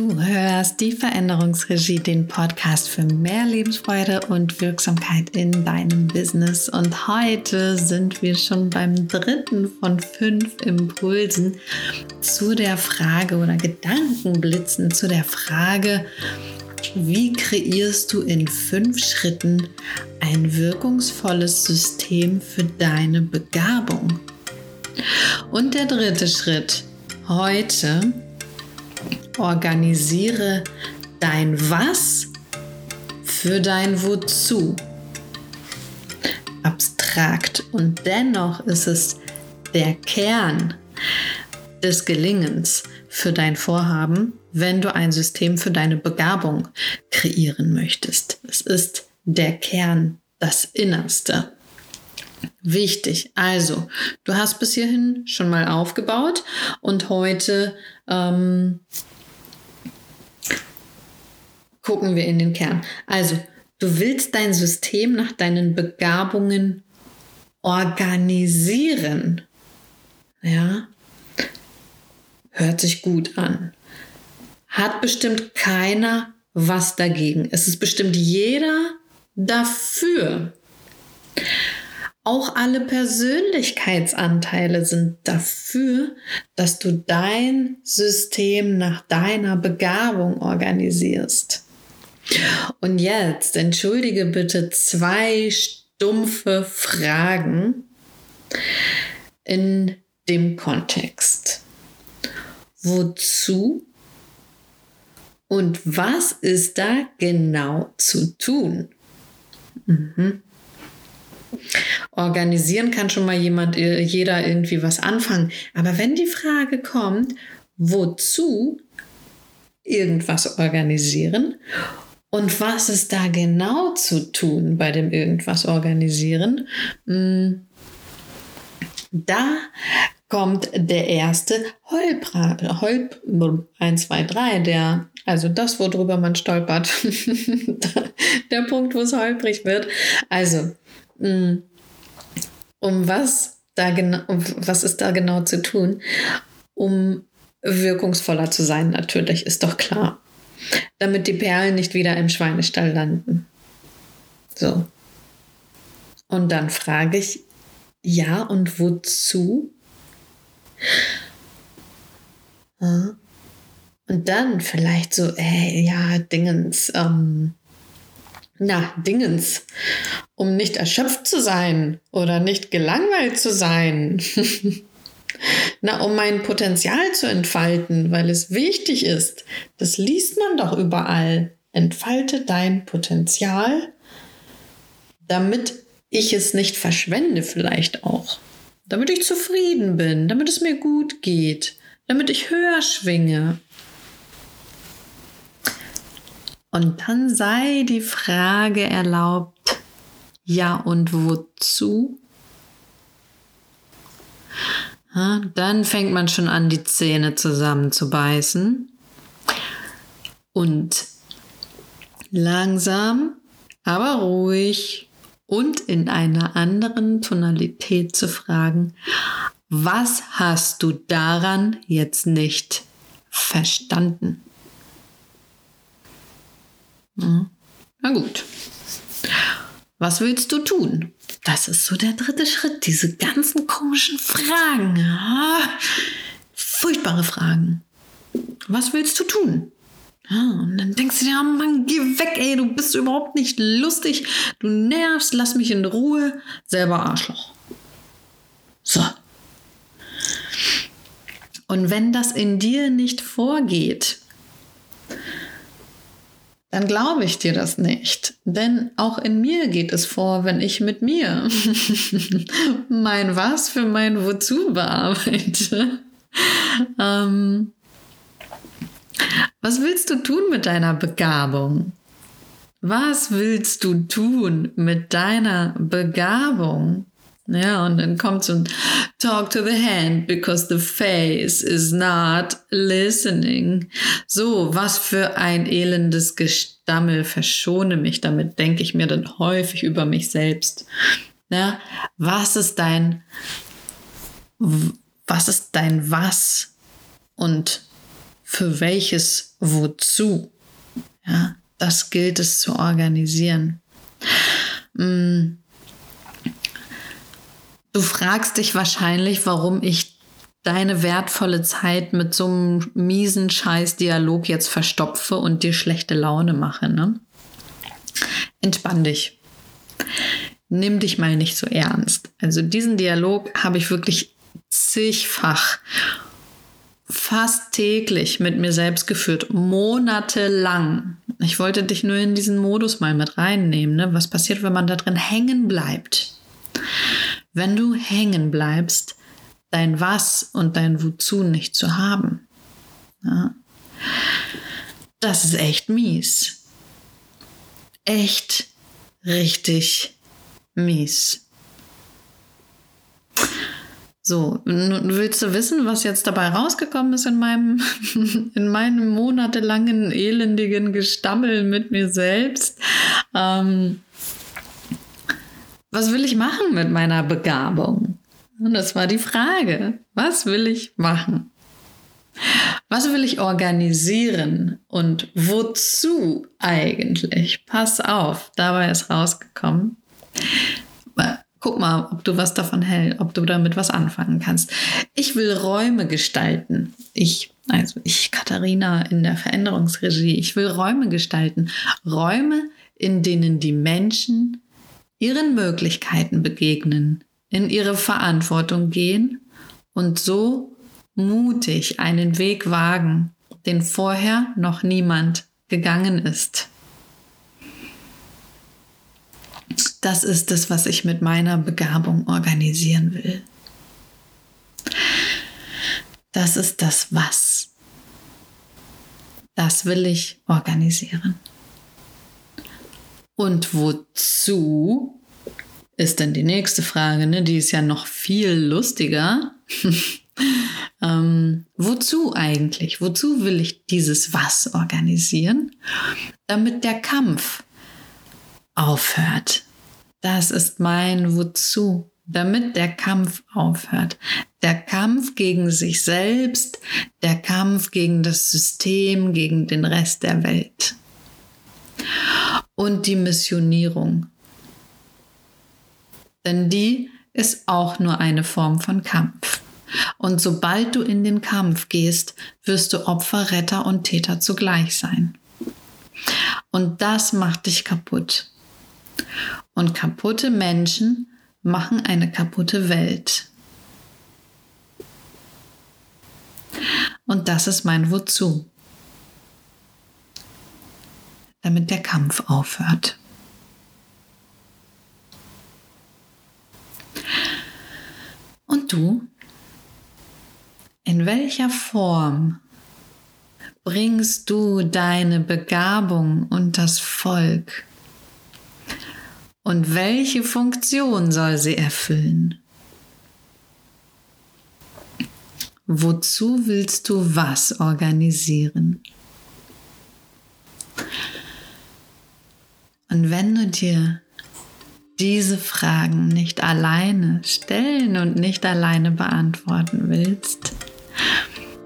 Du hörst die Veränderungsregie, den Podcast für mehr Lebensfreude und Wirksamkeit in deinem Business. Und heute sind wir schon beim dritten von fünf Impulsen zu der Frage oder Gedankenblitzen zu der Frage, wie kreierst du in fünf Schritten ein wirkungsvolles System für deine Begabung? Und der dritte Schritt heute Organisiere dein Was für dein Wozu. Abstrakt und dennoch ist es der Kern des Gelingens für dein Vorhaben, wenn du ein System für deine Begabung kreieren möchtest. Es ist der Kern, das Innerste. Wichtig. Also, du hast bis hierhin schon mal aufgebaut und heute ähm, gucken wir in den Kern. Also, du willst dein System nach deinen Begabungen organisieren. Ja, hört sich gut an. Hat bestimmt keiner was dagegen. Es ist bestimmt jeder dafür. Auch alle Persönlichkeitsanteile sind dafür, dass du dein System nach deiner Begabung organisierst. Und jetzt entschuldige bitte zwei stumpfe Fragen in dem Kontext. Wozu und was ist da genau zu tun? Mhm. Organisieren kann schon mal jemand, äh, jeder irgendwie was anfangen. Aber wenn die Frage kommt, wozu irgendwas organisieren und was ist da genau zu tun bei dem irgendwas organisieren? Hm, da kommt der erste Holp, Holp 1, 2, 3, der, also das, worüber man stolpert. der Punkt, wo es holprig wird. Also, um was da genau, um was ist da genau zu tun? Um wirkungsvoller zu sein, natürlich, ist doch klar damit die Perlen nicht wieder im Schweinestall landen. So. Und dann frage ich, ja, und wozu? Und dann vielleicht so, ey, ja, Dingens, ähm, na, Dingens, um nicht erschöpft zu sein oder nicht gelangweilt zu sein. Na, um mein Potenzial zu entfalten, weil es wichtig ist. Das liest man doch überall. Entfalte dein Potenzial, damit ich es nicht verschwende vielleicht auch. Damit ich zufrieden bin, damit es mir gut geht, damit ich höher schwinge. Und dann sei die Frage erlaubt, ja und wozu? Dann fängt man schon an, die Zähne zusammenzubeißen. Und langsam, aber ruhig und in einer anderen Tonalität zu fragen, was hast du daran jetzt nicht verstanden? Hm. Na gut. Was willst du tun? Das ist so der dritte Schritt, diese ganzen komischen Fragen. Ah, furchtbare Fragen. Was willst du tun? Ah, und dann denkst du dir, oh Mann, geh weg, ey, du bist überhaupt nicht lustig, du nervst, lass mich in Ruhe, selber Arschloch. So. Und wenn das in dir nicht vorgeht, dann glaube ich dir das nicht. Denn auch in mir geht es vor, wenn ich mit mir mein Was für mein Wozu bearbeite. ähm, was willst du tun mit deiner Begabung? Was willst du tun mit deiner Begabung? Ja, und dann kommt so ein Talk to the hand because the face is not listening. So, was für ein elendes Gestammel. Verschone mich damit, denke ich mir dann häufig über mich selbst. Ja, was ist dein, was ist dein Was? Und für welches Wozu. Ja, das gilt es zu organisieren. Mm. Du fragst dich wahrscheinlich, warum ich deine wertvolle Zeit mit so einem miesen Scheiß-Dialog jetzt verstopfe und dir schlechte Laune mache. Ne? Entspann dich. Nimm dich mal nicht so ernst. Also diesen Dialog habe ich wirklich zigfach, fast täglich mit mir selbst geführt, monatelang. Ich wollte dich nur in diesen Modus mal mit reinnehmen. Ne? Was passiert, wenn man da drin hängen bleibt? Wenn du hängen bleibst, dein Was und dein Wozu nicht zu haben. Ja. Das ist echt mies. Echt richtig mies. So, willst du wissen, was jetzt dabei rausgekommen ist in meinem, in meinem monatelangen elendigen Gestammel mit mir selbst? Ähm, was will ich machen mit meiner Begabung? Und das war die Frage. Was will ich machen? Was will ich organisieren und wozu eigentlich? Pass auf, dabei ist rausgekommen. Guck mal, ob du was davon hältst, ob du damit was anfangen kannst. Ich will Räume gestalten. Ich, also ich, Katharina in der Veränderungsregie, ich will Räume gestalten. Räume, in denen die Menschen ihren Möglichkeiten begegnen, in ihre Verantwortung gehen und so mutig einen Weg wagen, den vorher noch niemand gegangen ist. Das ist es, was ich mit meiner Begabung organisieren will. Das ist das Was. Das will ich organisieren. Und wozu ist dann die nächste Frage, ne? die ist ja noch viel lustiger. ähm, wozu eigentlich? Wozu will ich dieses Was organisieren? Damit der Kampf aufhört. Das ist mein Wozu, damit der Kampf aufhört. Der Kampf gegen sich selbst, der Kampf gegen das System, gegen den Rest der Welt. Und die Missionierung, denn die ist auch nur eine Form von Kampf. Und sobald du in den Kampf gehst, wirst du Opfer, Retter und Täter zugleich sein. Und das macht dich kaputt. Und kaputte Menschen machen eine kaputte Welt. Und das ist mein Wozu. Damit der Kampf aufhört. Und du? In welcher Form bringst du deine Begabung und das Volk? Und welche Funktion soll sie erfüllen? Wozu willst du was organisieren? Und wenn du dir diese Fragen nicht alleine stellen und nicht alleine beantworten willst,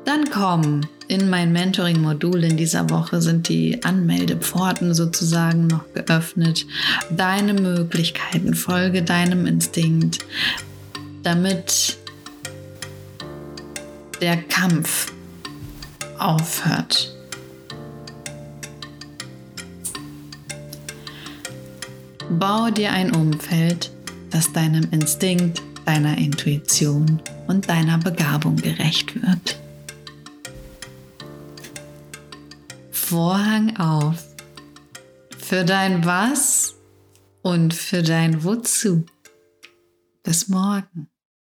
dann komm in mein Mentoring-Modul in dieser Woche sind die Anmeldepforten sozusagen noch geöffnet. Deine Möglichkeiten, folge deinem Instinkt, damit der Kampf aufhört. Bau dir ein Umfeld, das deinem Instinkt, deiner Intuition und deiner Begabung gerecht wird. Vorhang auf für dein Was und für dein Wozu. Bis morgen.